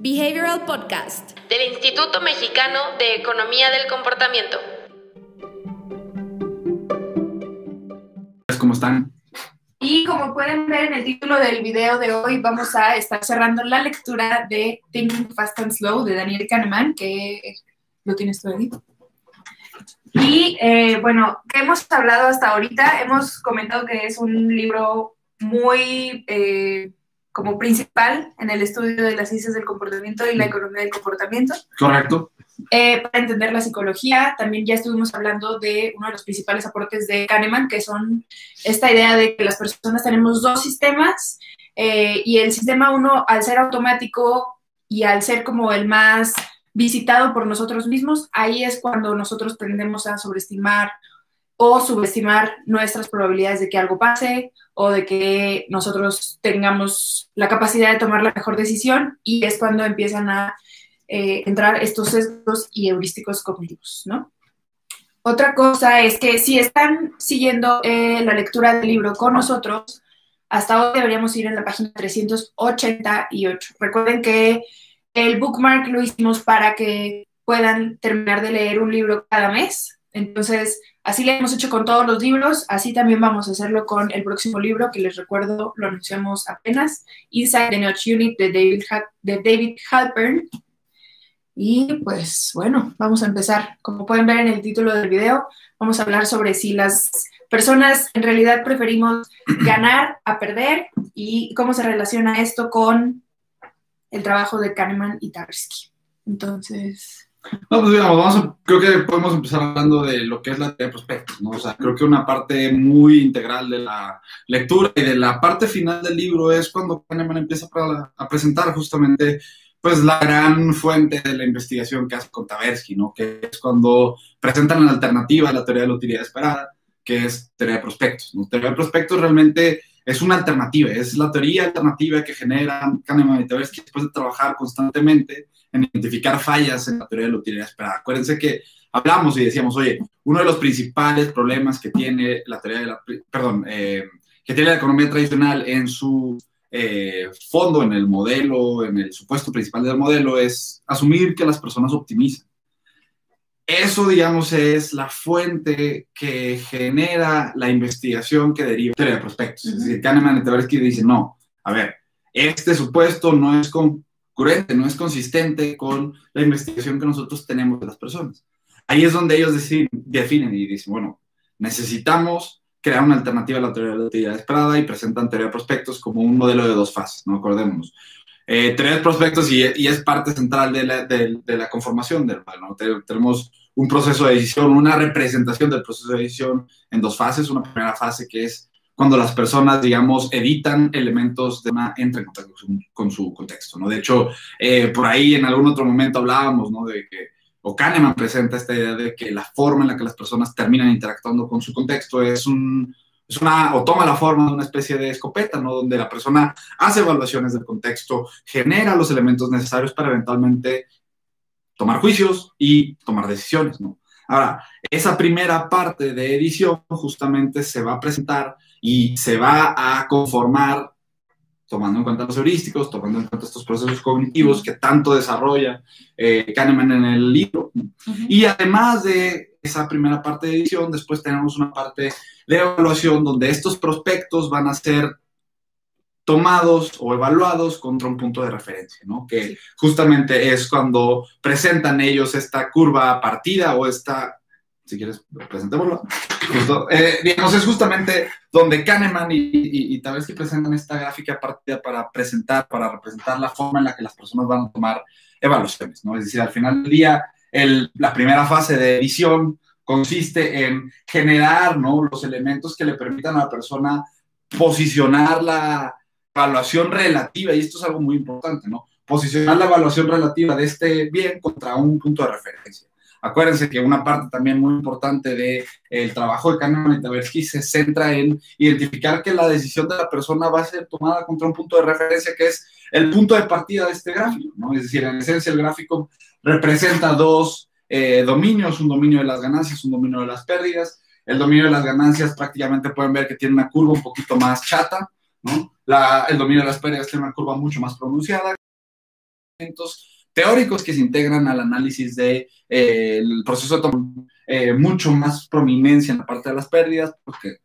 Behavioral Podcast del Instituto Mexicano de Economía del Comportamiento. ¿Cómo están? Y como pueden ver en el título del video de hoy, vamos a estar cerrando la lectura de Thinking Fast and Slow de Daniel Kahneman, que lo tienes tú ahí. Y eh, bueno, ¿qué hemos hablado hasta ahorita? Hemos comentado que es un libro muy eh, como principal en el estudio de las ciencias del comportamiento y la economía del comportamiento. Correcto. Eh, para entender la psicología, también ya estuvimos hablando de uno de los principales aportes de Kahneman, que son esta idea de que las personas tenemos dos sistemas eh, y el sistema uno, al ser automático y al ser como el más visitado por nosotros mismos, ahí es cuando nosotros tendemos a sobreestimar o subestimar nuestras probabilidades de que algo pase o de que nosotros tengamos la capacidad de tomar la mejor decisión y es cuando empiezan a eh, entrar estos sesgos y heurísticos cognitivos, ¿no? Otra cosa es que si están siguiendo eh, la lectura del libro con nosotros, hasta hoy deberíamos ir en la página 388. Recuerden que el bookmark lo hicimos para que puedan terminar de leer un libro cada mes. Entonces, Así lo hemos hecho con todos los libros, así también vamos a hacerlo con el próximo libro, que les recuerdo, lo anunciamos apenas, Inside the Notch Unit de David, de David Halpern. Y pues bueno, vamos a empezar. Como pueden ver en el título del video, vamos a hablar sobre si las personas en realidad preferimos ganar a perder y cómo se relaciona esto con el trabajo de Kahneman y Tversky. Entonces, no, pues digamos, vamos a, creo que podemos empezar hablando de lo que es la teoría de prospectos, ¿no? O sea, creo que una parte muy integral de la lectura y de la parte final del libro es cuando Kahneman empieza a, presentar justamente pues la gran fuente de la investigación que hace con Tversky, ¿no? Que es cuando presentan la alternativa a la teoría de la utilidad esperada, que es teoría de prospectos, ¿no? Teoría de prospectos realmente es una alternativa, es la teoría alternativa que generan Kahneman y Tversky después de trabajar constantemente en identificar fallas en la teoría de la utilidad esperada. Acuérdense que hablamos y decíamos, oye, uno de los principales problemas que tiene la teoría de la, perdón, eh, que tiene la economía tradicional en su eh, fondo, en el modelo, en el supuesto principal del modelo, es asumir que las personas optimizan. Eso, digamos, es la fuente que genera la investigación que deriva de teoría de prospectos. Es decir, Kahneman y Tversky dicen, no, a ver, este supuesto no es con no es consistente con la investigación que nosotros tenemos de las personas. Ahí es donde ellos definen y dicen, bueno, necesitamos crear una alternativa a la teoría de la utilidad esperada y presentan teoría de prospectos como un modelo de dos fases, ¿no? Acordémonos. Eh, teoría de prospectos y, es parte central de la, conformación del modelo. Tenemos un proceso de decisión, una representación del proceso de decisión en dos fases. Una primera fase que es cuando las personas, digamos, editan elementos de una, entra en contacto con su, contexto, ¿no? De hecho, eh, por ahí en algún otro momento hablábamos, ¿no? De que, o Kahneman presenta esta idea de que la forma en la que las personas terminan interactuando con su contexto es un, es una, o toma la forma de una especie de escopeta, ¿no? Donde la persona hace evaluaciones del contexto, genera los elementos necesarios para eventualmente tomar juicios y tomar decisiones, ¿no? Ahora, esa primera parte de edición justamente se va a presentar y se va a conformar tomando en cuenta los heurísticos, tomando en cuenta estos procesos cognitivos que tanto desarrolla eh, Kahneman en el libro. Y además de esa primera parte de edición, después tenemos una parte de evaluación donde estos prospectos van a ser tomados o evaluados contra un punto de referencia, ¿no? Que justamente es cuando presentan ellos esta curva partida o esta si quieres, presentémoslo. Eh, digamos, es justamente donde Kahneman y, y, y que presentan esta gráfica partida para presentar, para representar la forma en la que las personas van a tomar evaluaciones, ¿no? Es decir, al final del día, el, la primera fase de edición consiste en generar, ¿no? Los elementos que le permitan a la persona posicionar la evaluación relativa, y esto es algo muy importante, ¿no? Posicionar la evaluación relativa de este bien contra un punto de referencia. Acuérdense que una parte también muy importante del el trabajo de Kahneman y Tversky se centra en identificar que la decisión de la persona va a ser tomada contra un punto de referencia que es el punto de partida de este gráfico, ¿no? Es decir, en esencia el gráfico representa dos eh, dominios, un dominio de las ganancias, un dominio de las pérdidas. El dominio de las ganancias prácticamente pueden ver que tiene una curva un poquito más chata, ¿no? La, el dominio de las pérdidas tiene una curva mucho más pronunciada. elementos teóricos que se integran al análisis del de, eh, proceso de eh, mucho más prominencia en la parte de las pérdidas, porque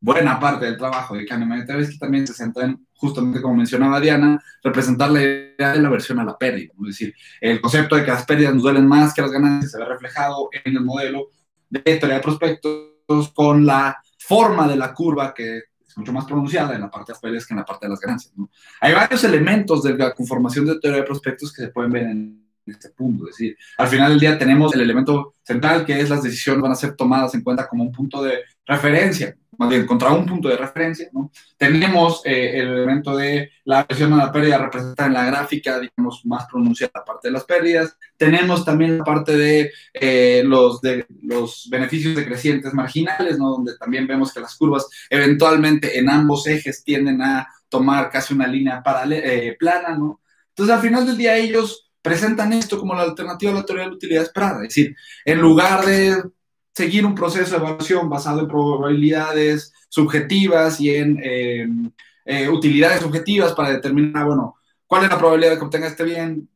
buena parte del trabajo de Kahneman y también se centra en, justamente como mencionaba Diana, representar la idea de la versión a la pérdida. Es decir, el concepto de que las pérdidas nos duelen más que las ganancias se ve reflejado en el modelo de teoría de prospectos con la forma de la curva que mucho más pronunciada en la parte de las que en la parte de las ganancias. ¿no? Hay varios elementos de la conformación de teoría de prospectos que se pueden ver en este punto. Es decir, al final del día tenemos el elemento central que es las decisiones van a ser tomadas en cuenta como un punto de referencia más bien contra un punto de referencia, ¿no? Tenemos eh, el elemento de la versión a la pérdida representada en la gráfica, digamos, más pronunciada la parte de las pérdidas. Tenemos también la parte de, eh, los, de los beneficios decrecientes marginales, ¿no? Donde también vemos que las curvas eventualmente en ambos ejes tienden a tomar casi una línea paralela, eh, plana, ¿no? Entonces, al final del día, ellos presentan esto como la alternativa a la teoría de la utilidad esperada. Es decir, en lugar de seguir un proceso de evaluación basado en probabilidades subjetivas y en eh, eh, utilidades subjetivas para determinar, bueno, cuál es la probabilidad de que obtenga este bien,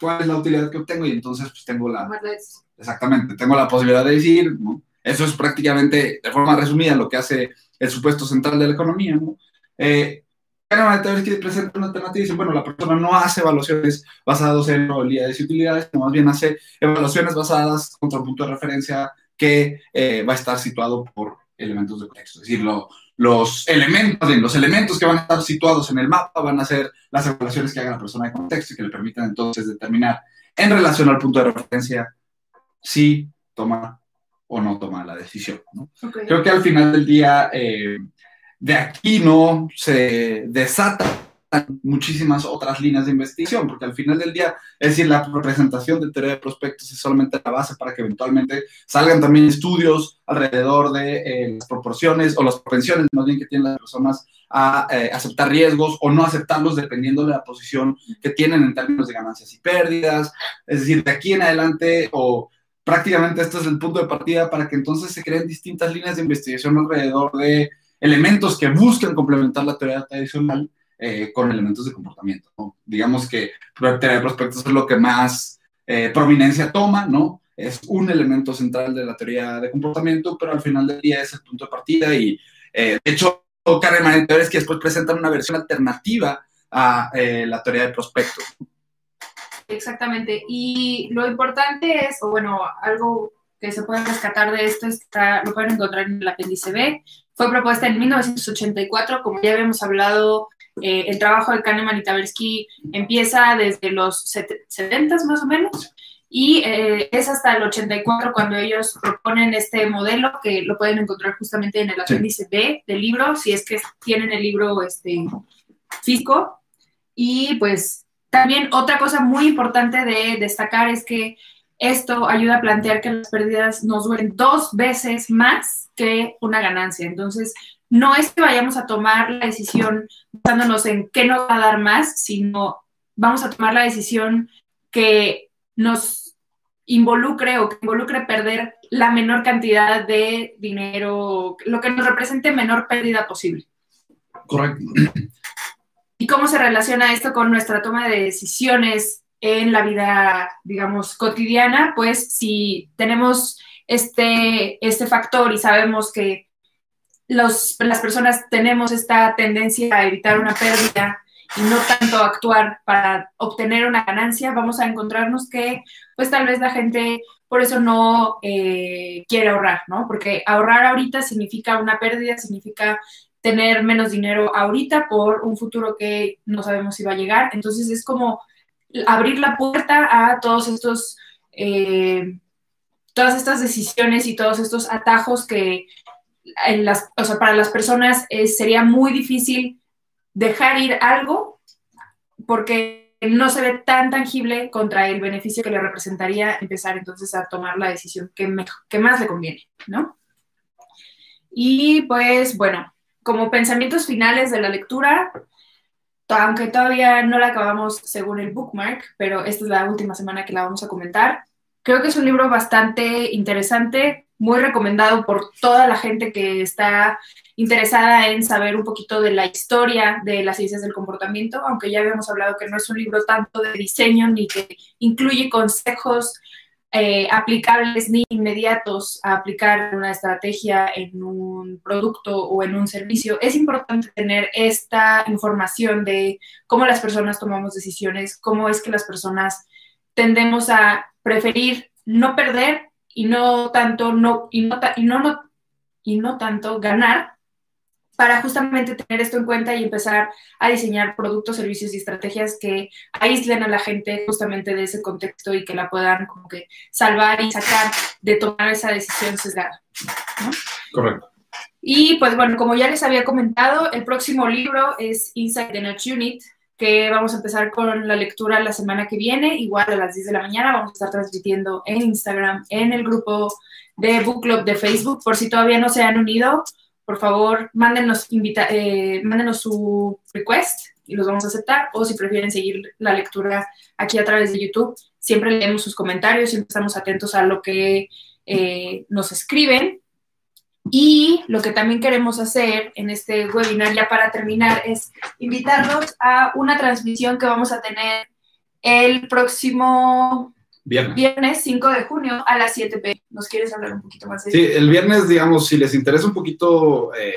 cuál es la utilidad que obtengo y entonces pues tengo la... Exactamente, tengo la posibilidad de decir, ¿no? Eso es prácticamente, de forma resumida, lo que hace el supuesto central de la economía, ¿no? Eh, que presenta una alternativa y dicen, bueno, la persona no hace evaluaciones basadas en probabilidades y utilidades, sino más bien hace evaluaciones basadas contra un punto de referencia que eh, va a estar situado por elementos de contexto. Es decir, los, elementos, los elementos que van a estar situados en el mapa van a ser las evaluaciones que haga la persona de contexto y que le permitan entonces determinar en relación al punto de referencia si toma o no toma la decisión. Creo que al final del día, eh, de aquí no se desata muchísimas otras líneas de investigación, porque al final del día, es decir, la representación de teoría de prospectos es solamente la base para que eventualmente salgan también estudios alrededor de eh, las proporciones o las propensiones más bien que tienen las personas a eh, aceptar riesgos o no aceptarlos dependiendo de la posición que tienen en términos de ganancias y pérdidas. Es decir, de aquí en adelante o prácticamente este es el punto de partida para que entonces se creen distintas líneas de investigación alrededor de elementos que buscan complementar la teoría tradicional eh, con elementos de comportamiento. Digamos que teoría de prospectos es lo que más eh, prominencia toma, ¿no? Es un elemento central de la teoría de comportamiento, pero al final del día es el punto de partida y, eh, de hecho, Kahneman y que después presentan una versión alternativa a la teoría de prospectos. Exactamente. Y lo importante es, o bueno, algo que se puede rescatar de esto es que lo pueden encontrar en el apéndice B. Fue propuesta en 1984, como ya habíamos hablado eh, el trabajo de Kahneman y Tversky empieza desde los 70 más o menos y eh, es hasta el 84 cuando ellos proponen este modelo que lo pueden encontrar justamente en el apéndice B del libro, si es que tienen el libro este, físico. Y pues también otra cosa muy importante de destacar es que esto ayuda a plantear que las pérdidas nos duelen dos veces más que una ganancia. Entonces, no es que vayamos a tomar la decisión basándonos en qué nos va a dar más, sino vamos a tomar la decisión que nos involucre o que involucre perder la menor cantidad de dinero, lo que nos represente menor pérdida posible. Correcto. ¿Y cómo se relaciona esto con nuestra toma de decisiones en la vida, digamos, cotidiana? Pues si tenemos este, este factor y sabemos que los, las personas tenemos esta tendencia a evitar una pérdida y no tanto actuar para obtener una ganancia, vamos a encontrarnos que pues tal vez la gente por eso no eh, quiere ahorrar, ¿no? Porque ahorrar ahorita significa una pérdida, significa tener menos dinero ahorita por un futuro que no sabemos si va a llegar. Entonces es como abrir la puerta a todos estos, eh, todas estas decisiones y todos estos atajos que las, o sea, para las personas eh, sería muy difícil dejar ir algo porque no se ve tan tangible contra el beneficio que le representaría empezar entonces a tomar la decisión que, que más le conviene, ¿no? Y pues bueno, como pensamientos finales de la lectura, aunque todavía no la acabamos según el bookmark, pero esta es la última semana que la vamos a comentar, creo que es un libro bastante interesante, muy recomendado por toda la gente que está interesada en saber un poquito de la historia de las ciencias del comportamiento, aunque ya habíamos hablado que no es un libro tanto de diseño ni que incluye consejos eh, aplicables ni inmediatos a aplicar una estrategia en un producto o en un servicio, es importante tener esta información de cómo las personas tomamos decisiones, cómo es que las personas tendemos a preferir no perder y no tanto no y no, y no, y no tanto ganar para justamente tener esto en cuenta y empezar a diseñar productos, servicios y estrategias que aíslen a la gente justamente de ese contexto y que la puedan como que salvar y sacar de tomar esa decisión sesgada. Correcto. Y pues bueno, como ya les había comentado, el próximo libro es Inside the Nudge Unit, que vamos a empezar con la lectura la semana que viene, igual a las 10 de la mañana, vamos a estar transmitiendo en Instagram, en el grupo de Book Club de Facebook, por si todavía no se han unido, por favor, mándenos, invita eh, mándenos su request y los vamos a aceptar. O si prefieren seguir la lectura aquí a través de YouTube, siempre leemos sus comentarios, siempre estamos atentos a lo que eh, nos escriben. Y lo que también queremos hacer en este webinar, ya para terminar, es invitarlos a una transmisión que vamos a tener el próximo Viernes. 5 de junio a las 7 p. ¿Nos quieres hablar un poquito más de Sí, el viernes, digamos, si les interesa un poquito, eh,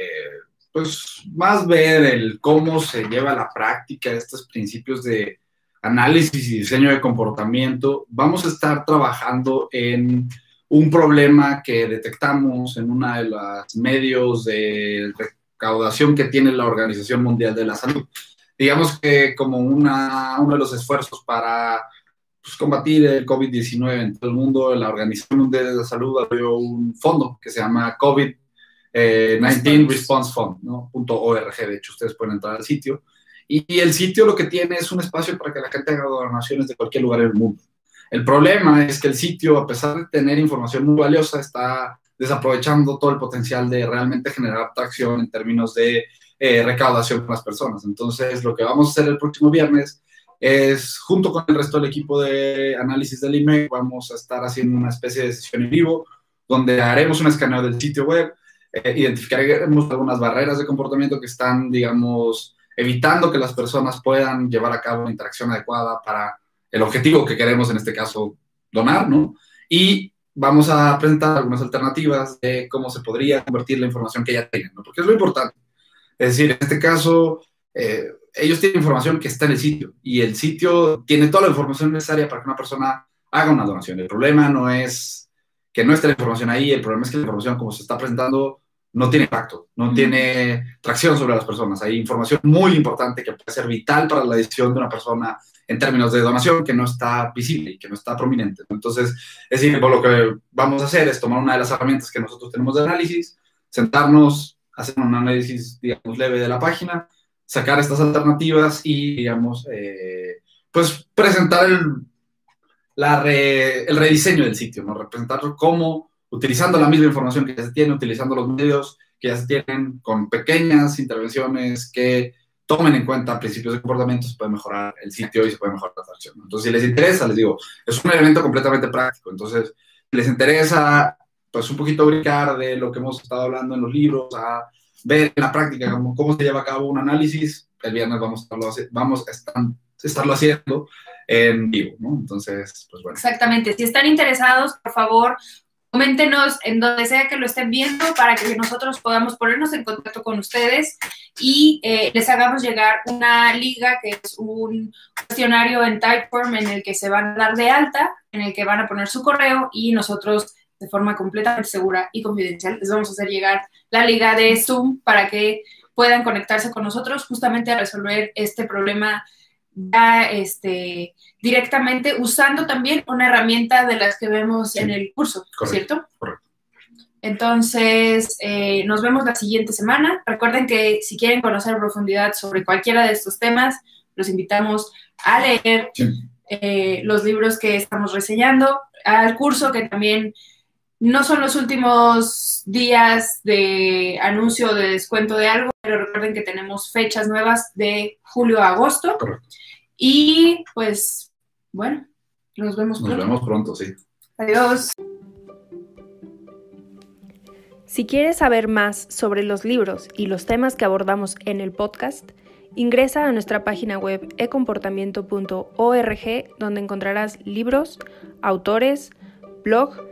pues más ver el cómo se lleva la práctica estos principios de análisis y diseño de comportamiento, vamos a estar trabajando en un problema que detectamos en uno de los medios de recaudación que tiene la Organización Mundial de la Salud. Digamos que como una, uno de los esfuerzos para pues, combatir el COVID-19 en todo el mundo, la Organización Mundial de la Salud abrió un fondo que se llama COVID-19 eh, Response Fund, ¿no? .org, de hecho, ustedes pueden entrar al sitio. Y, el sitio lo que tiene es un espacio para que la gente haga donaciones de cualquier lugar del mundo. El problema es que el sitio, a pesar de tener información muy valiosa, está desaprovechando todo el potencial de realmente generar atracción en términos de eh, recaudación con las personas. Entonces, lo que vamos a hacer el próximo viernes es junto con el resto del equipo de análisis del email, vamos a estar haciendo una especie de sesión en vivo donde haremos un escaneo del sitio web, eh, identificaremos algunas barreras de comportamiento que están, digamos, evitando que las personas puedan llevar a cabo una interacción adecuada para el objetivo que queremos, en este caso, donar, ¿no? Y vamos a presentar algunas alternativas de cómo se podría convertir la información que ya tienen, ¿no? Porque es lo importante. Es decir, en este caso, eh, ellos tienen información que está en el sitio y el sitio tiene toda la información necesaria para que una persona haga una donación. El problema no es que no esté la información ahí, el problema es que la información como se está presentando no tiene impacto, no tiene tracción sobre las personas. Hay información muy importante que puede ser vital para la decisión de una persona en términos de donación que no está visible y que no está prominente. Entonces, es decir, lo que vamos a hacer es tomar una de las herramientas que nosotros tenemos de análisis, sentarnos, hacer un análisis, digamos, leve de la página, sacar estas alternativas y, digamos, eh, pues presentar el, la el rediseño del sitio, ¿no? Representarlo como, utilizando la misma información que ya se tiene, utilizando los medios que ya se tienen, con pequeñas intervenciones que tomen en cuenta principios de comportamiento, se puede mejorar el sitio y se puede mejorar la atracción. Entonces, si les interesa, les digo, es un elemento completamente práctico. Entonces, si les interesa, pues un poquito brincar de lo que hemos estado hablando en los libros a ver en la práctica cómo, se lleva a cabo un análisis. El viernes vamos a estarlo, vamos a estarlo haciendo en vivo, ¿no? Entonces, pues bueno. Exactamente. Si están interesados, por favor, coméntenos en donde sea que lo estén viendo para que nosotros podamos ponernos en contacto con ustedes y eh, les hagamos llegar una liga que es un cuestionario en Typeform en el que se van a dar de alta, en el que van a poner su correo y nosotros de forma completamente segura y confidencial. Les vamos a hacer llegar la liga de Zoom para que puedan conectarse con nosotros justamente a resolver este problema ya este, directamente usando también una herramienta de las que vemos en el curso, ¿cierto? Correcto. Entonces, eh, nos vemos la siguiente semana. Recuerden que si quieren conocer profundidad sobre cualquiera de estos temas, los invitamos a leer eh, los libros que estamos reseñando, al curso que también no son los últimos días de anuncio de descuento de algo, pero recuerden que tenemos fechas nuevas de julio a agosto. Y pues, bueno, nos vemos pronto. Nos vemos pronto, sí. Adiós. Si quieres saber más sobre los libros y los temas que abordamos en el podcast, ingresa a nuestra página web ecomportamiento.org donde encontrarás libros, autores, blog